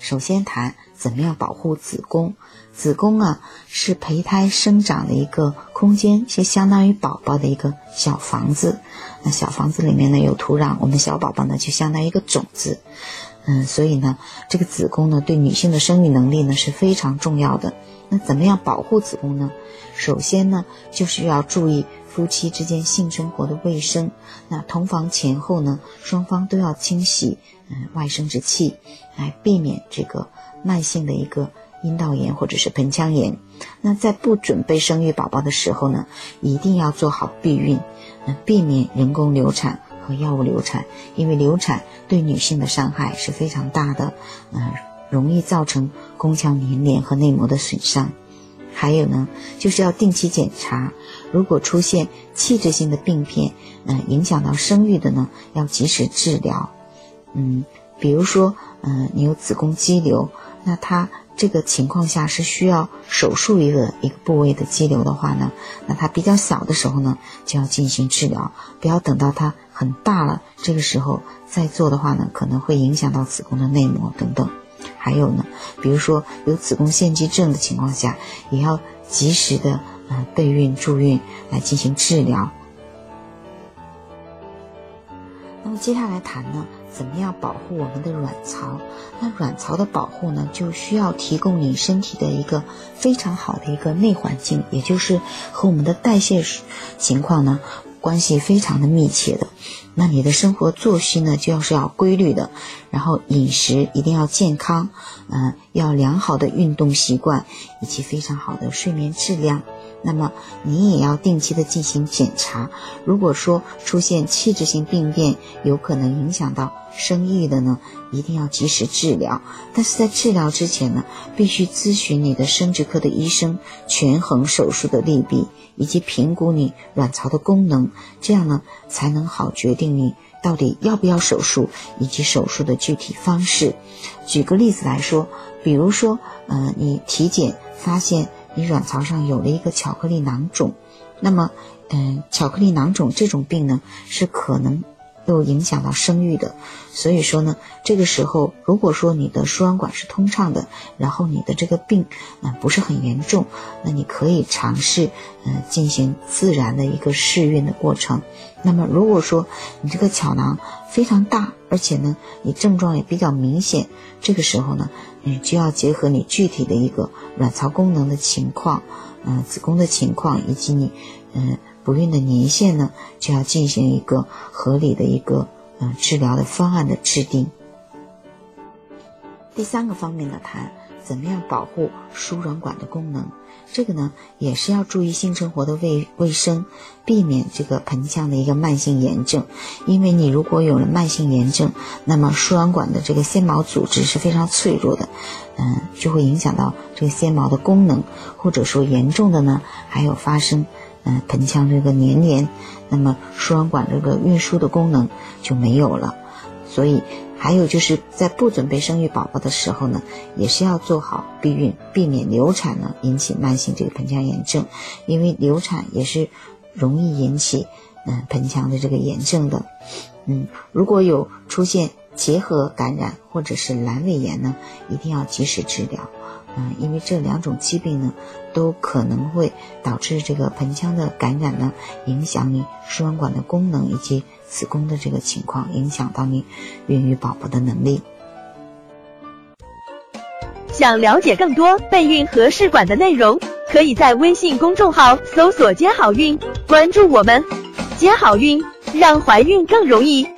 首先谈怎么样保护子宫。子宫啊是胚胎生长的一个空间，就相当于宝宝的一个小房子。那小房子里面呢有土壤，我们小宝宝呢就相当于一个种子。嗯，所以呢，这个子宫呢对女性的生育能力呢是非常重要的。那怎么样保护子宫呢？首先呢就是要注意。夫妻之间性生活的卫生，那同房前后呢，双方都要清洗嗯外生殖器，来避免这个慢性的一个阴道炎或者是盆腔炎。那在不准备生育宝宝的时候呢，一定要做好避孕，那避免人工流产和药物流产，因为流产对女性的伤害是非常大的，嗯，容易造成宫腔粘连和内膜的损伤。还有呢，就是要定期检查。如果出现器质性的病变，嗯，影响到生育的呢，要及时治疗。嗯，比如说，嗯，你有子宫肌瘤，那它这个情况下是需要手术一个一个部位的肌瘤的话呢，那它比较小的时候呢，就要进行治疗，不要等到它很大了，这个时候再做的话呢，可能会影响到子宫的内膜等等。还有呢，比如说有子宫腺肌症的情况下，也要及时的。呃，备孕助孕来进行治疗。那么接下来谈呢，怎么样保护我们的卵巢？那卵巢的保护呢，就需要提供你身体的一个非常好的一个内环境，也就是和我们的代谢情况呢关系非常的密切的。那你的生活作息呢，就要是要规律的，然后饮食一定要健康，嗯，要良好的运动习惯，以及非常好的睡眠质量。那么你也要定期的进行检查，如果说出现器质性病变，有可能影响到生育的呢，一定要及时治疗。但是在治疗之前呢，必须咨询你的生殖科的医生，权衡手术的利弊，以及评估你卵巢的功能，这样呢才能好决定你到底要不要手术，以及手术的具体方式。举个例子来说，比如说，呃，你体检发现。你卵巢上有了一个巧克力囊肿，那么，嗯，巧克力囊肿这种病呢，是可能又影响到生育的。所以说呢，这个时候，如果说你的输卵管是通畅的，然后你的这个病，嗯，不是很严重，那你可以尝试，嗯，进行自然的一个试孕的过程。那么，如果说你这个巧囊非常大，而且呢，你症状也比较明显，这个时候呢，你就要结合你具体的一个卵巢功能的情况，嗯，子宫的情况，以及你，嗯，不孕的年限呢，就要进行一个合理的一个，嗯，治疗的方案的制定。第三个方面呢，谈怎么样保护输卵管的功能。这个呢，也是要注意性生活的卫卫生，避免这个盆腔的一个慢性炎症。因为你如果有了慢性炎症，那么输卵管的这个纤毛组织是非常脆弱的，嗯，就会影响到这个纤毛的功能，或者说严重的呢，还有发生嗯盆腔这个粘连，那么输卵管这个运输的功能就没有了，所以。还有就是在不准备生育宝宝的时候呢，也是要做好避孕，避免流产呢引起慢性这个盆腔炎症，因为流产也是容易引起嗯盆腔的这个炎症的，嗯，如果有出现结核感染或者是阑尾炎呢，一定要及时治疗。嗯，因为这两种疾病呢，都可能会导致这个盆腔的感染呢，影响你输卵管的功能以及子宫的这个情况，影响到你孕育宝宝的能力。想了解更多备孕和试管的内容，可以在微信公众号搜索“接好运”，关注我们，接好运，让怀孕更容易。